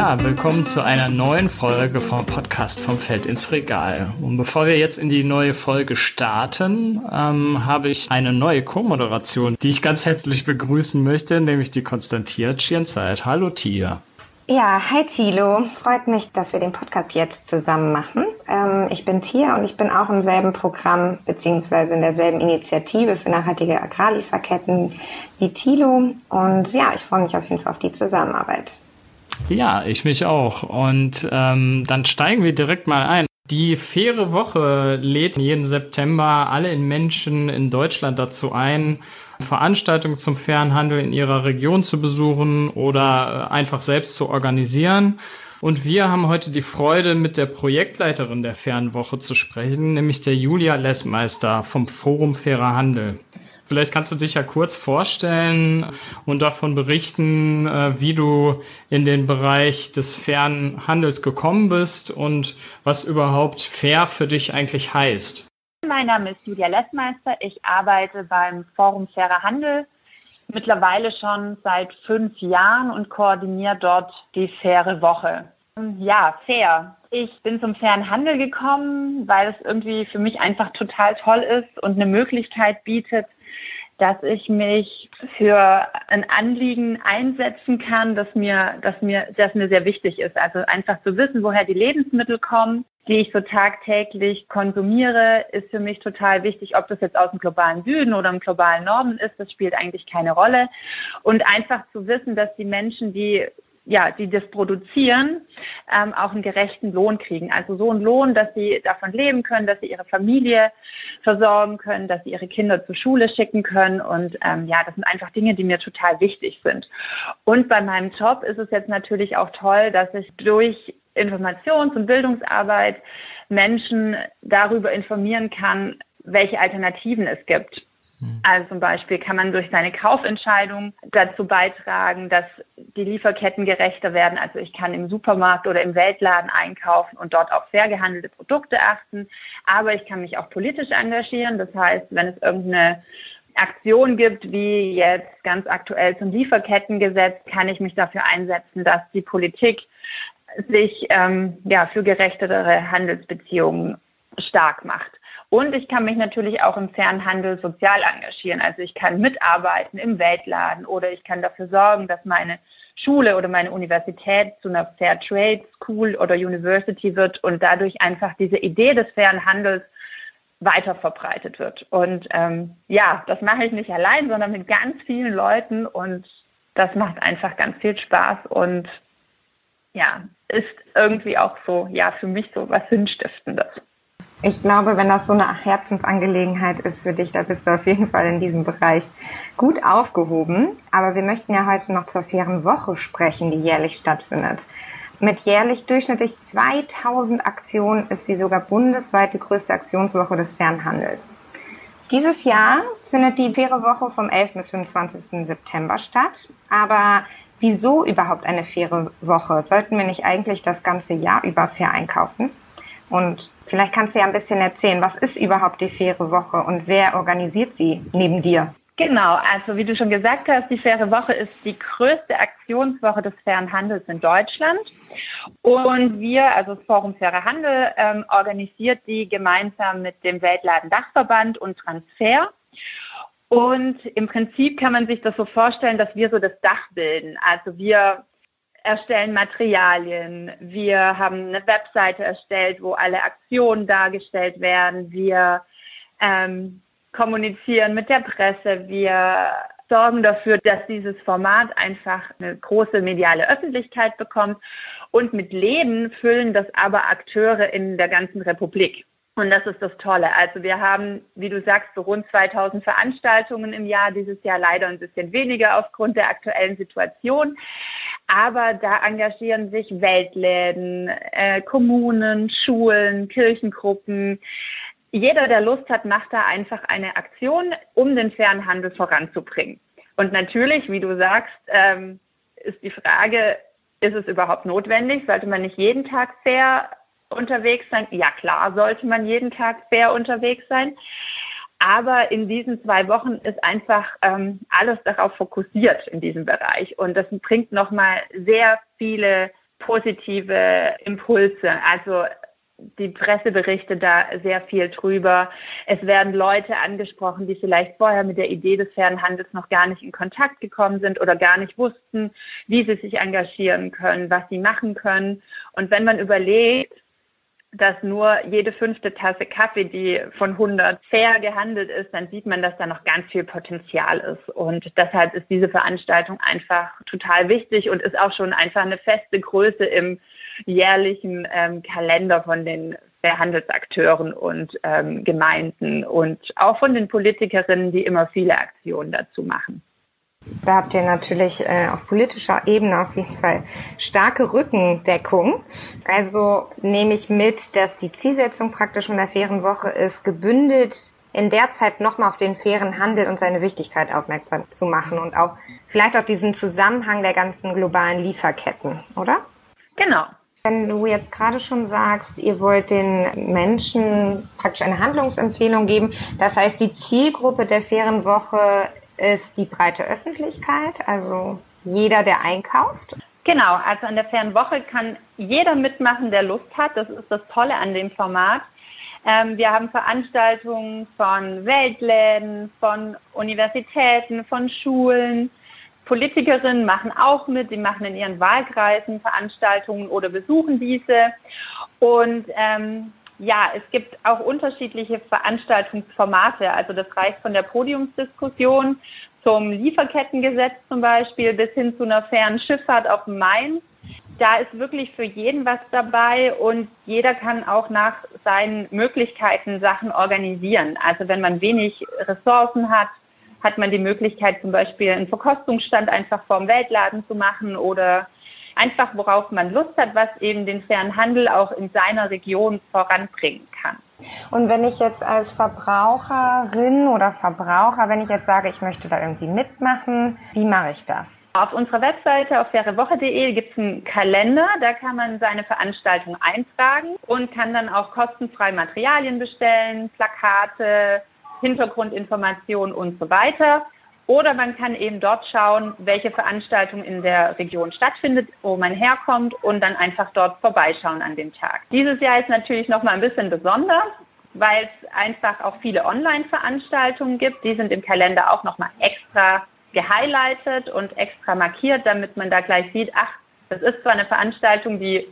Ja, willkommen zu einer neuen Folge vom Podcast vom Feld ins Regal. Und bevor wir jetzt in die neue Folge starten, ähm, habe ich eine neue Co-Moderation, die ich ganz herzlich begrüßen möchte, nämlich die Konstantia Tschirnzeit. Hallo Tia. Ja, hi Thilo. Freut mich, dass wir den Podcast jetzt zusammen machen. Ähm, ich bin Tia und ich bin auch im selben Programm beziehungsweise in derselben Initiative für nachhaltige Agrarlieferketten wie Thilo. Und ja, ich freue mich auf jeden Fall auf die Zusammenarbeit. Ja, ich mich auch. Und ähm, dann steigen wir direkt mal ein. Die faire Woche lädt jeden September alle Menschen in Deutschland dazu ein, Veranstaltungen zum fairen Handel in ihrer Region zu besuchen oder äh, einfach selbst zu organisieren. Und wir haben heute die Freude, mit der Projektleiterin der Fairen Woche zu sprechen, nämlich der Julia Lessmeister vom Forum Fairer Handel. Vielleicht kannst du dich ja kurz vorstellen und davon berichten, äh, wie du in den Bereich des fairen Handels gekommen bist und was überhaupt fair für dich eigentlich heißt. Mein Name ist Julia Lessmeister. Ich arbeite beim Forum Fairer Handel mittlerweile schon seit fünf Jahren und koordiniere dort die faire Woche. Ja, fair. Ich bin zum fairen Handel gekommen, weil es irgendwie für mich einfach total toll ist und eine Möglichkeit bietet, dass ich mich für ein Anliegen einsetzen kann, das mir, das mir, das mir sehr wichtig ist. Also einfach zu wissen, woher die Lebensmittel kommen, die ich so tagtäglich konsumiere, ist für mich total wichtig, ob das jetzt aus dem globalen Süden oder im globalen Norden ist, das spielt eigentlich keine Rolle. Und einfach zu wissen, dass die Menschen, die ja, die das produzieren, ähm, auch einen gerechten Lohn kriegen. Also so einen Lohn, dass sie davon leben können, dass sie ihre Familie versorgen können, dass sie ihre Kinder zur Schule schicken können. Und ähm, ja, das sind einfach Dinge, die mir total wichtig sind. Und bei meinem Job ist es jetzt natürlich auch toll, dass ich durch Informations- und Bildungsarbeit Menschen darüber informieren kann, welche Alternativen es gibt. Hm. Also zum Beispiel kann man durch seine Kaufentscheidung dazu beitragen, dass die Lieferketten gerechter werden. Also ich kann im Supermarkt oder im Weltladen einkaufen und dort auf fair gehandelte Produkte achten. Aber ich kann mich auch politisch engagieren. Das heißt, wenn es irgendeine Aktion gibt, wie jetzt ganz aktuell zum Lieferkettengesetz, kann ich mich dafür einsetzen, dass die Politik sich ähm, ja, für gerechtere Handelsbeziehungen stark macht. Und ich kann mich natürlich auch im Fernhandel sozial engagieren. Also ich kann mitarbeiten im Weltladen oder ich kann dafür sorgen, dass meine Schule oder meine Universität zu einer Fair Trade School oder University wird und dadurch einfach diese Idee des fairen Handels weiter verbreitet wird. Und ähm, ja, das mache ich nicht allein, sondern mit ganz vielen Leuten und das macht einfach ganz viel Spaß und ja, ist irgendwie auch so, ja, für mich so was Sinnstiftendes. Ich glaube, wenn das so eine Herzensangelegenheit ist für dich, da bist du auf jeden Fall in diesem Bereich gut aufgehoben. Aber wir möchten ja heute noch zur fairen Woche sprechen, die jährlich stattfindet. Mit jährlich durchschnittlich 2000 Aktionen ist sie sogar bundesweit die größte Aktionswoche des Fernhandels. Dieses Jahr findet die faire Woche vom 11. bis 25. September statt. Aber wieso überhaupt eine faire Woche? Sollten wir nicht eigentlich das ganze Jahr über fair einkaufen? Und vielleicht kannst du ja ein bisschen erzählen, was ist überhaupt die faire Woche und wer organisiert sie neben dir? Genau, also wie du schon gesagt hast, die Faire Woche ist die größte Aktionswoche des fairen Handels in Deutschland. Und wir, also das Forum Fairer Handel, ähm, organisiert die gemeinsam mit dem Weltladen Dachverband und Transfer. Und im Prinzip kann man sich das so vorstellen, dass wir so das Dach bilden. Also wir erstellen Materialien, wir haben eine Webseite erstellt, wo alle Aktionen dargestellt werden, wir ähm, kommunizieren mit der Presse, wir sorgen dafür, dass dieses Format einfach eine große mediale Öffentlichkeit bekommt und mit Leben füllen das aber Akteure in der ganzen Republik. Und das ist das Tolle. Also wir haben, wie du sagst, so rund 2000 Veranstaltungen im Jahr, dieses Jahr leider ein bisschen weniger aufgrund der aktuellen Situation. Aber da engagieren sich Weltläden, äh, Kommunen, Schulen, Kirchengruppen. Jeder, der Lust hat, macht da einfach eine Aktion, um den fairen Handel voranzubringen. Und natürlich, wie du sagst, ähm, ist die Frage, ist es überhaupt notwendig? Sollte man nicht jeden Tag fair unterwegs sein? Ja, klar, sollte man jeden Tag fair unterwegs sein. Aber in diesen zwei Wochen ist einfach ähm, alles darauf fokussiert in diesem Bereich. Und das bringt nochmal sehr viele positive Impulse. Also die Presse berichtet da sehr viel drüber. Es werden Leute angesprochen, die vielleicht vorher mit der Idee des fairen Handels noch gar nicht in Kontakt gekommen sind oder gar nicht wussten, wie sie sich engagieren können, was sie machen können. Und wenn man überlegt, dass nur jede fünfte Tasse Kaffee, die von 100 fair gehandelt ist, dann sieht man, dass da noch ganz viel Potenzial ist. Und deshalb ist diese Veranstaltung einfach total wichtig und ist auch schon einfach eine feste Größe im jährlichen ähm, Kalender von den Fairhandelsakteuren und ähm, Gemeinden und auch von den Politikerinnen, die immer viele Aktionen dazu machen. Da habt ihr natürlich äh, auf politischer Ebene auf jeden Fall starke Rückendeckung. Also nehme ich mit, dass die Zielsetzung praktisch von der fairen Woche ist, gebündelt in der Zeit nochmal auf den fairen Handel und seine Wichtigkeit aufmerksam zu machen und auch vielleicht auch diesen Zusammenhang der ganzen globalen Lieferketten, oder? Genau, wenn du jetzt gerade schon sagst, ihr wollt den Menschen praktisch eine Handlungsempfehlung geben, das heißt, die Zielgruppe der fairen Woche ist die breite Öffentlichkeit, also jeder, der einkauft. Genau, also an der fairen Woche kann jeder mitmachen, der Lust hat. Das ist das Tolle an dem Format. Ähm, wir haben Veranstaltungen von Weltläden, von Universitäten, von Schulen, Politikerinnen machen auch mit, die machen in ihren Wahlkreisen Veranstaltungen oder besuchen diese. Und ähm, ja, es gibt auch unterschiedliche Veranstaltungsformate. Also das reicht von der Podiumsdiskussion zum Lieferkettengesetz zum Beispiel bis hin zu einer fairen Schifffahrt auf dem Main. Da ist wirklich für jeden was dabei und jeder kann auch nach seinen Möglichkeiten Sachen organisieren. Also wenn man wenig Ressourcen hat, hat man die Möglichkeit, zum Beispiel einen Verkostungsstand einfach vorm Weltladen zu machen oder einfach, worauf man Lust hat, was eben den fairen Handel auch in seiner Region voranbringen kann. Und wenn ich jetzt als Verbraucherin oder Verbraucher, wenn ich jetzt sage, ich möchte da irgendwie mitmachen, wie mache ich das? Auf unserer Webseite auf fairewoche.de gibt es einen Kalender, da kann man seine Veranstaltung eintragen und kann dann auch kostenfrei Materialien bestellen, Plakate, Hintergrundinformationen und so weiter. Oder man kann eben dort schauen, welche Veranstaltung in der Region stattfindet, wo man herkommt und dann einfach dort vorbeischauen an dem Tag. Dieses Jahr ist natürlich noch mal ein bisschen besonders, weil es einfach auch viele Online-Veranstaltungen gibt. Die sind im Kalender auch noch mal extra gehighlightet und extra markiert, damit man da gleich sieht, ach, das ist zwar eine Veranstaltung, die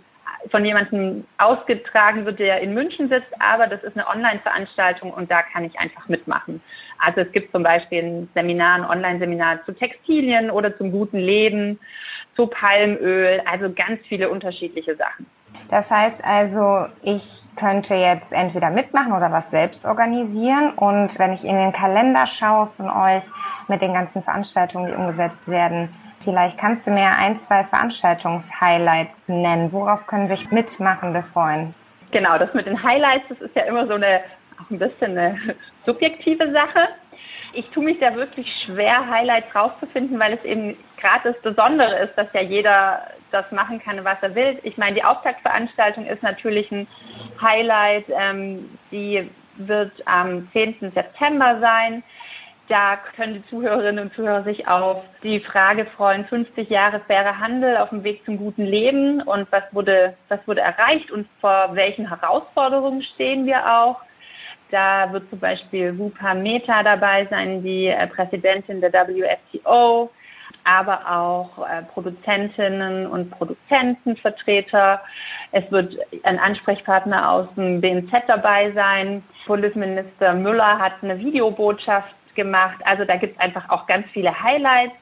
von jemandem ausgetragen wird, der in München sitzt, aber das ist eine Online-Veranstaltung und da kann ich einfach mitmachen. Also es gibt zum Beispiel ein Seminar, ein Online-Seminar zu Textilien oder zum guten Leben, zu Palmöl, also ganz viele unterschiedliche Sachen. Das heißt also, ich könnte jetzt entweder mitmachen oder was selbst organisieren. Und wenn ich in den Kalender schaue von euch mit den ganzen Veranstaltungen, die umgesetzt werden, vielleicht kannst du mir ein, zwei Veranstaltungshighlights nennen. Worauf können sich Mitmachende freuen? Genau, das mit den Highlights, das ist ja immer so eine, auch ein bisschen eine subjektive Sache. Ich tue mich da wirklich schwer, Highlights rauszufinden, weil es eben gerade das Besondere ist, dass ja jeder das machen kann, was er will. Ich meine, die Auftaktveranstaltung ist natürlich ein Highlight. Ähm, die wird am 10. September sein. Da können die Zuhörerinnen und Zuhörer sich auf die Frage freuen, 50 Jahre fairer Handel auf dem Weg zum guten Leben und was wurde, was wurde erreicht und vor welchen Herausforderungen stehen wir auch. Da wird zum Beispiel Wupa Meta dabei sein, die äh, Präsidentin der WFTO aber auch äh, Produzentinnen und Produzentenvertreter. Es wird ein Ansprechpartner aus dem BNZ dabei sein. Bundesminister Müller hat eine Videobotschaft gemacht. Also da gibt es einfach auch ganz viele Highlights.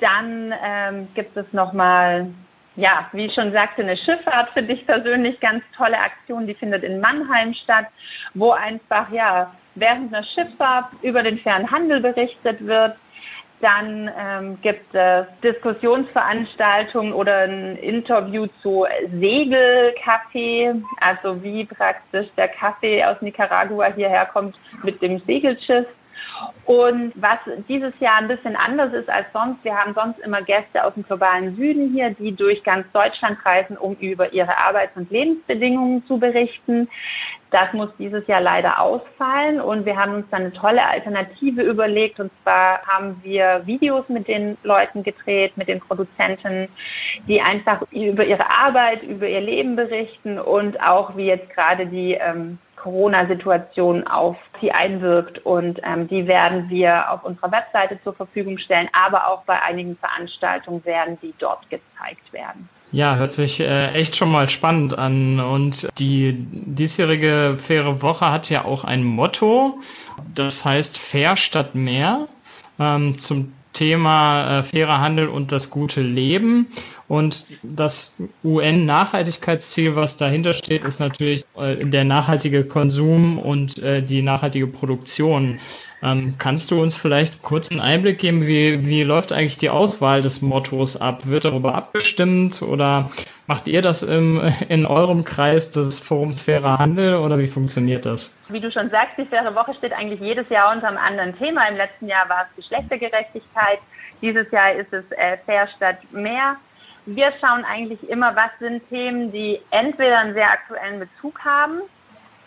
Dann ähm, gibt es nochmal, ja, wie ich schon sagte, eine Schifffahrt für dich persönlich, ganz tolle Aktion, die findet in Mannheim statt, wo einfach, ja, während einer Schifffahrt über den fairen Handel berichtet wird dann ähm, gibt es Diskussionsveranstaltungen oder ein Interview zu Segelkaffee, also wie praktisch der Kaffee aus Nicaragua hierher kommt mit dem Segelschiff. Und was dieses Jahr ein bisschen anders ist als sonst, wir haben sonst immer Gäste aus dem globalen Süden hier, die durch ganz Deutschland reisen, um über ihre Arbeits- und Lebensbedingungen zu berichten. Das muss dieses Jahr leider ausfallen und wir haben uns dann eine tolle Alternative überlegt und zwar haben wir Videos mit den Leuten gedreht, mit den Produzenten, die einfach über ihre Arbeit, über ihr Leben berichten und auch wie jetzt gerade die ähm, Corona-Situation auf sie einwirkt. Und ähm, die werden wir auf unserer Webseite zur Verfügung stellen, aber auch bei einigen Veranstaltungen werden die dort gezeigt werden. Ja, hört sich äh, echt schon mal spannend an. Und die diesjährige Faire Woche hat ja auch ein Motto, das heißt Fair statt mehr. Ähm, zum Thema äh, fairer Handel und das gute Leben. Und das UN-Nachhaltigkeitsziel, was dahinter steht, ist natürlich äh, der nachhaltige Konsum und äh, die nachhaltige Produktion. Ähm, kannst du uns vielleicht kurz einen Einblick geben, wie, wie läuft eigentlich die Auswahl des Mottos ab? Wird darüber abgestimmt oder macht ihr das im, in eurem Kreis des Forums Fairer Handel oder wie funktioniert das? Wie du schon sagst, die Faire Woche steht eigentlich jedes Jahr unter einem anderen Thema. Im letzten Jahr war es Geschlechtergerechtigkeit. Dieses Jahr ist es äh, Fair statt mehr wir schauen eigentlich immer, was sind Themen, die entweder einen sehr aktuellen Bezug haben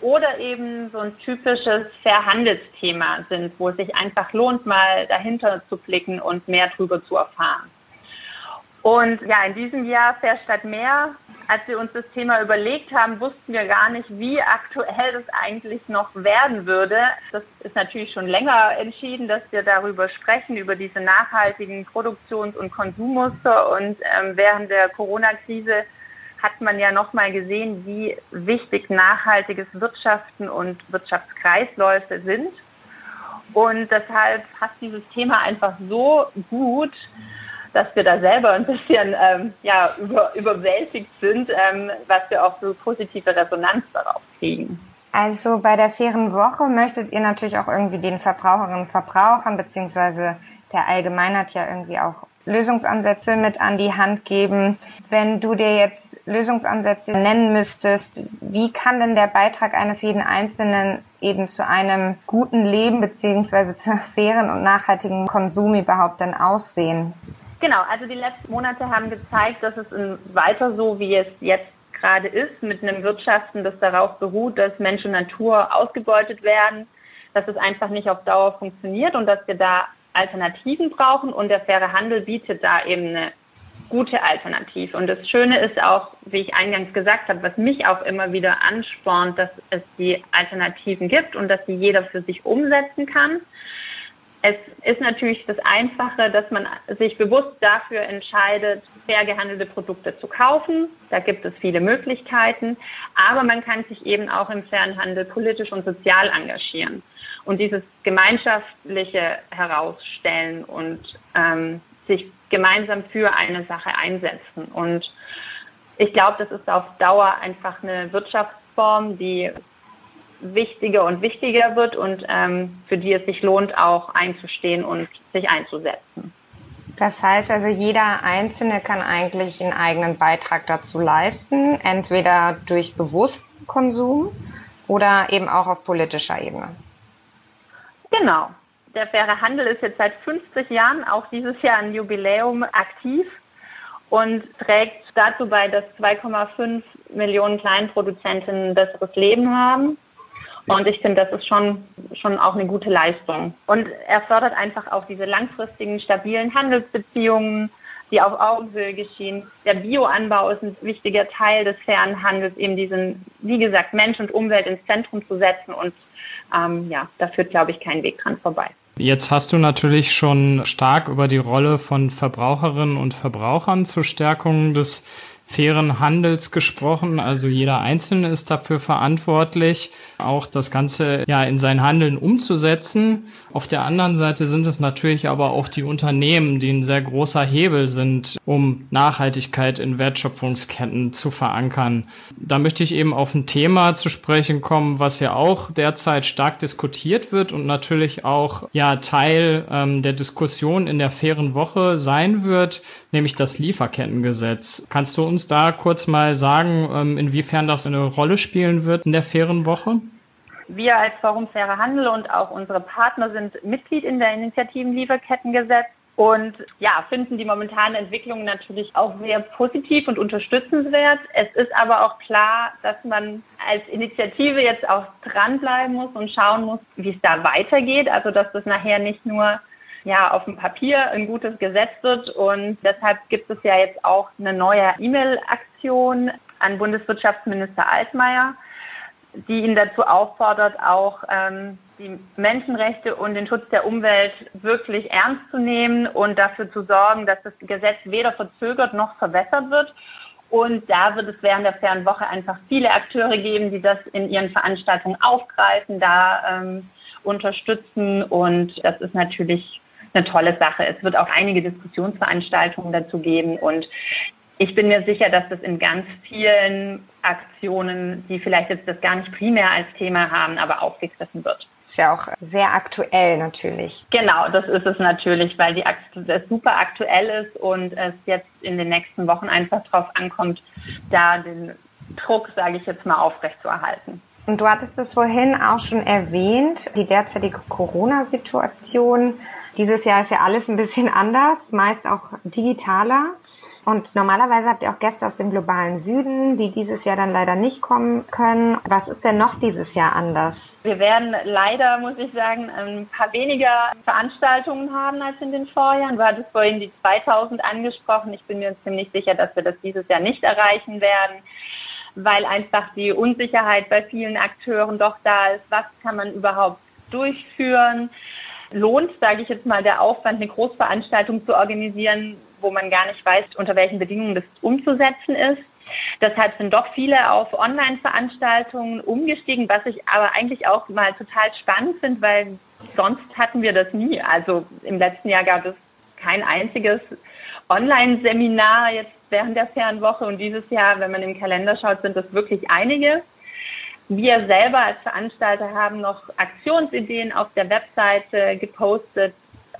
oder eben so ein typisches Verhandelsthema sind, wo es sich einfach lohnt, mal dahinter zu blicken und mehr darüber zu erfahren. Und ja, in diesem Jahr Fair statt mehr als wir uns das Thema überlegt haben, wussten wir gar nicht, wie aktuell das eigentlich noch werden würde. Das ist natürlich schon länger entschieden, dass wir darüber sprechen, über diese nachhaltigen Produktions- und Konsummuster. Und ähm, während der Corona-Krise hat man ja nochmal gesehen, wie wichtig nachhaltiges Wirtschaften und Wirtschaftskreisläufe sind. Und deshalb passt dieses Thema einfach so gut, dass wir da selber ein bisschen ähm, ja, über, überwältigt sind, ähm, was wir auch so positive Resonanz darauf kriegen. Also bei der fairen Woche möchtet ihr natürlich auch irgendwie den Verbraucherinnen und Verbrauchern beziehungsweise der Allgemeinheit ja irgendwie auch Lösungsansätze mit an die Hand geben. Wenn du dir jetzt Lösungsansätze nennen müsstest, wie kann denn der Beitrag eines jeden Einzelnen eben zu einem guten Leben beziehungsweise zu fairen und nachhaltigen Konsum überhaupt denn aussehen? Genau, also die letzten Monate haben gezeigt, dass es weiter so, wie es jetzt gerade ist, mit einem Wirtschaften, das darauf beruht, dass Mensch und Natur ausgebeutet werden, dass es einfach nicht auf Dauer funktioniert und dass wir da Alternativen brauchen und der faire Handel bietet da eben eine gute Alternative. Und das Schöne ist auch, wie ich eingangs gesagt habe, was mich auch immer wieder anspornt, dass es die Alternativen gibt und dass sie jeder für sich umsetzen kann. Es ist natürlich das Einfache, dass man sich bewusst dafür entscheidet, fair gehandelte Produkte zu kaufen. Da gibt es viele Möglichkeiten. Aber man kann sich eben auch im Fernhandel politisch und sozial engagieren und dieses gemeinschaftliche herausstellen und ähm, sich gemeinsam für eine Sache einsetzen. Und ich glaube, das ist auf Dauer einfach eine Wirtschaftsform, die wichtiger und wichtiger wird und ähm, für die es sich lohnt, auch einzustehen und sich einzusetzen. Das heißt also, jeder Einzelne kann eigentlich einen eigenen Beitrag dazu leisten, entweder durch Bewusstkonsum oder eben auch auf politischer Ebene. Genau. Der faire Handel ist jetzt seit 50 Jahren, auch dieses Jahr ein Jubiläum, aktiv und trägt dazu bei, dass 2,5 Millionen Kleinproduzenten ein besseres Leben haben und ich finde, das ist schon, schon auch eine gute Leistung. Und er fördert einfach auch diese langfristigen, stabilen Handelsbeziehungen, die auf Augenhöhe geschehen. Der Bioanbau ist ein wichtiger Teil des fairen Handels, eben diesen, wie gesagt, Mensch und Umwelt ins Zentrum zu setzen. Und ähm, ja, da führt, glaube ich, kein Weg dran vorbei. Jetzt hast du natürlich schon stark über die Rolle von Verbraucherinnen und Verbrauchern zur Stärkung des fairen Handels gesprochen. Also jeder Einzelne ist dafür verantwortlich, auch das Ganze ja in sein Handeln umzusetzen. Auf der anderen Seite sind es natürlich aber auch die Unternehmen, die ein sehr großer Hebel sind, um Nachhaltigkeit in Wertschöpfungsketten zu verankern. Da möchte ich eben auf ein Thema zu sprechen kommen, was ja auch derzeit stark diskutiert wird und natürlich auch ja Teil ähm, der Diskussion in der fairen Woche sein wird, nämlich das Lieferkettengesetz. Kannst du uns uns da kurz mal sagen, ähm, inwiefern das eine Rolle spielen wird in der fairen Woche? Wir als Forum Fairer Handel und auch unsere Partner sind Mitglied in der Initiativen Lieferkettengesetz und ja, finden die momentane Entwicklung natürlich auch sehr positiv und unterstützenswert. Es ist aber auch klar, dass man als Initiative jetzt auch dranbleiben muss und schauen muss, wie es da weitergeht. Also, dass das nachher nicht nur ja, auf dem Papier ein gutes Gesetz wird. Und deshalb gibt es ja jetzt auch eine neue E-Mail-Aktion an Bundeswirtschaftsminister Altmaier, die ihn dazu auffordert, auch ähm, die Menschenrechte und den Schutz der Umwelt wirklich ernst zu nehmen und dafür zu sorgen, dass das Gesetz weder verzögert noch verbessert wird. Und da wird es während der fairen Woche einfach viele Akteure geben, die das in ihren Veranstaltungen aufgreifen, da ähm, unterstützen. Und das ist natürlich eine tolle Sache. Es wird auch einige Diskussionsveranstaltungen dazu geben. Und ich bin mir sicher, dass das in ganz vielen Aktionen, die vielleicht jetzt das gar nicht primär als Thema haben, aber aufgegriffen wird. Ist ja auch sehr aktuell natürlich. Genau, das ist es natürlich, weil die das super aktuell ist und es jetzt in den nächsten Wochen einfach darauf ankommt, da den Druck, sage ich jetzt mal, aufrechtzuerhalten. Und du hattest es vorhin auch schon erwähnt, die derzeitige Corona-Situation. Dieses Jahr ist ja alles ein bisschen anders, meist auch digitaler. Und normalerweise habt ihr auch Gäste aus dem globalen Süden, die dieses Jahr dann leider nicht kommen können. Was ist denn noch dieses Jahr anders? Wir werden leider, muss ich sagen, ein paar weniger Veranstaltungen haben als in den Vorjahren. Du hattest vorhin die 2000 angesprochen. Ich bin mir ziemlich sicher, dass wir das dieses Jahr nicht erreichen werden weil einfach die Unsicherheit bei vielen Akteuren doch da ist. Was kann man überhaupt durchführen? Lohnt, sage ich jetzt mal, der Aufwand, eine Großveranstaltung zu organisieren, wo man gar nicht weiß, unter welchen Bedingungen das umzusetzen ist. Deshalb sind doch viele auf Online-Veranstaltungen umgestiegen, was ich aber eigentlich auch mal total spannend finde, weil sonst hatten wir das nie. Also im letzten Jahr gab es kein einziges Online-Seminar jetzt während der Fernwoche und dieses Jahr, wenn man im Kalender schaut, sind das wirklich einige. Wir selber als Veranstalter haben noch Aktionsideen auf der Webseite gepostet.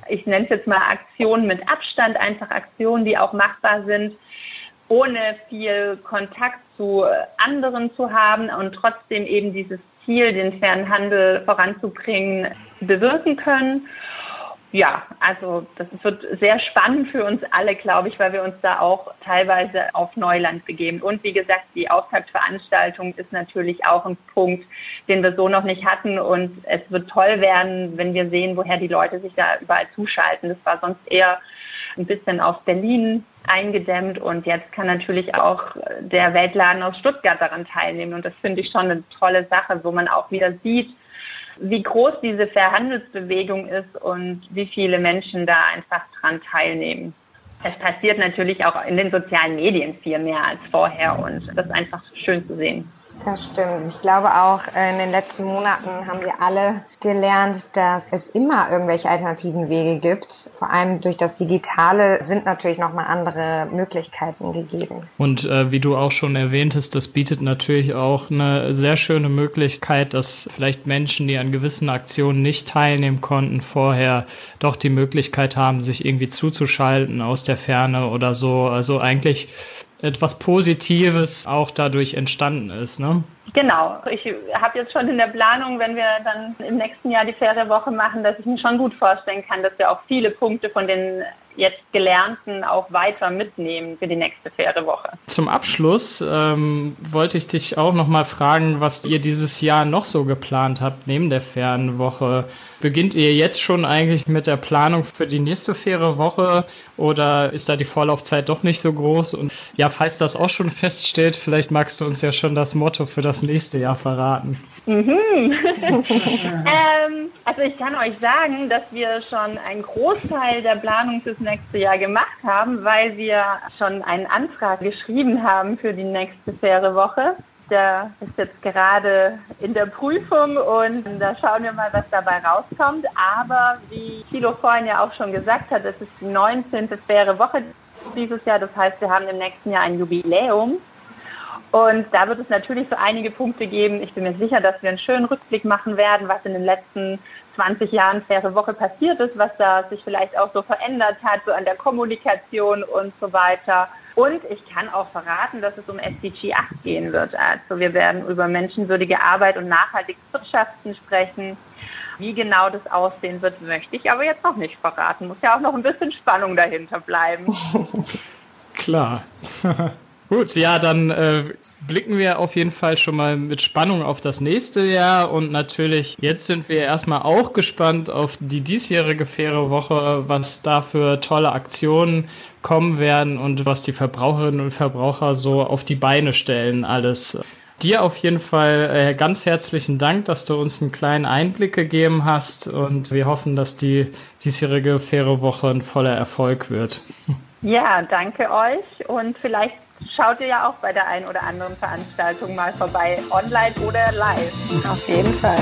Ich nenne es jetzt mal Aktionen mit Abstand, einfach Aktionen, die auch machbar sind, ohne viel Kontakt zu anderen zu haben und trotzdem eben dieses Ziel, den fairen Handel voranzubringen, bewirken können ja, also das wird sehr spannend für uns alle, glaube ich, weil wir uns da auch teilweise auf Neuland begeben. Und wie gesagt, die Auftaktveranstaltung ist natürlich auch ein Punkt, den wir so noch nicht hatten. Und es wird toll werden, wenn wir sehen, woher die Leute sich da überall zuschalten. Das war sonst eher ein bisschen auf Berlin eingedämmt und jetzt kann natürlich auch der Weltladen aus Stuttgart daran teilnehmen. Und das finde ich schon eine tolle Sache, wo man auch wieder sieht, wie groß diese Verhandelsbewegung ist und wie viele Menschen da einfach dran teilnehmen. Es passiert natürlich auch in den sozialen Medien viel mehr als vorher und das ist einfach schön zu sehen. Das stimmt. Ich glaube auch, in den letzten Monaten haben wir alle gelernt, dass es immer irgendwelche alternativen Wege gibt. Vor allem durch das Digitale sind natürlich nochmal andere Möglichkeiten gegeben. Und äh, wie du auch schon erwähntest, das bietet natürlich auch eine sehr schöne Möglichkeit, dass vielleicht Menschen, die an gewissen Aktionen nicht teilnehmen konnten, vorher doch die Möglichkeit haben, sich irgendwie zuzuschalten aus der Ferne oder so. Also eigentlich etwas Positives auch dadurch entstanden ist. Ne? Genau. Ich habe jetzt schon in der Planung, wenn wir dann im nächsten Jahr die Ferienwoche machen, dass ich mir schon gut vorstellen kann, dass wir auch viele Punkte von den jetzt Gelernten auch weiter mitnehmen für die nächste faire Woche. Zum Abschluss ähm, wollte ich dich auch noch mal fragen, was ihr dieses Jahr noch so geplant habt neben der fairen Woche. Beginnt ihr jetzt schon eigentlich mit der Planung für die nächste faire Woche oder ist da die Vorlaufzeit doch nicht so groß? Und ja, falls das auch schon feststeht, vielleicht magst du uns ja schon das Motto für das nächste Jahr verraten. Mhm. ähm, also ich kann euch sagen, dass wir schon einen Großteil der Planung fürs nächste Jahr gemacht haben, weil wir schon einen Antrag geschrieben haben für die nächste faire Woche. Der ist jetzt gerade in der Prüfung und da schauen wir mal, was dabei rauskommt. Aber wie Thilo vorhin ja auch schon gesagt hat, es ist die 19. faire Woche dieses Jahr. Das heißt, wir haben im nächsten Jahr ein Jubiläum. Und da wird es natürlich so einige Punkte geben. Ich bin mir sicher, dass wir einen schönen Rückblick machen werden, was in den letzten 20 Jahren faire Woche passiert ist, was da sich vielleicht auch so verändert hat, so an der Kommunikation und so weiter. Und ich kann auch verraten, dass es um SDG 8 gehen wird. Also wir werden über menschenwürdige Arbeit und nachhaltiges Wirtschaften sprechen. Wie genau das aussehen wird, möchte ich aber jetzt noch nicht verraten. Muss ja auch noch ein bisschen Spannung dahinter bleiben. Klar. Gut, ja, dann äh, blicken wir auf jeden Fall schon mal mit Spannung auf das nächste Jahr und natürlich jetzt sind wir erstmal auch gespannt auf die diesjährige faire Woche, was da für tolle Aktionen kommen werden und was die Verbraucherinnen und Verbraucher so auf die Beine stellen alles. Dir auf jeden Fall äh, ganz herzlichen Dank, dass du uns einen kleinen Einblick gegeben hast und wir hoffen, dass die diesjährige faire Woche ein voller Erfolg wird. Ja, danke euch und vielleicht schaut ihr ja auch bei der einen oder anderen Veranstaltung mal vorbei, online oder live. Auf jeden Fall.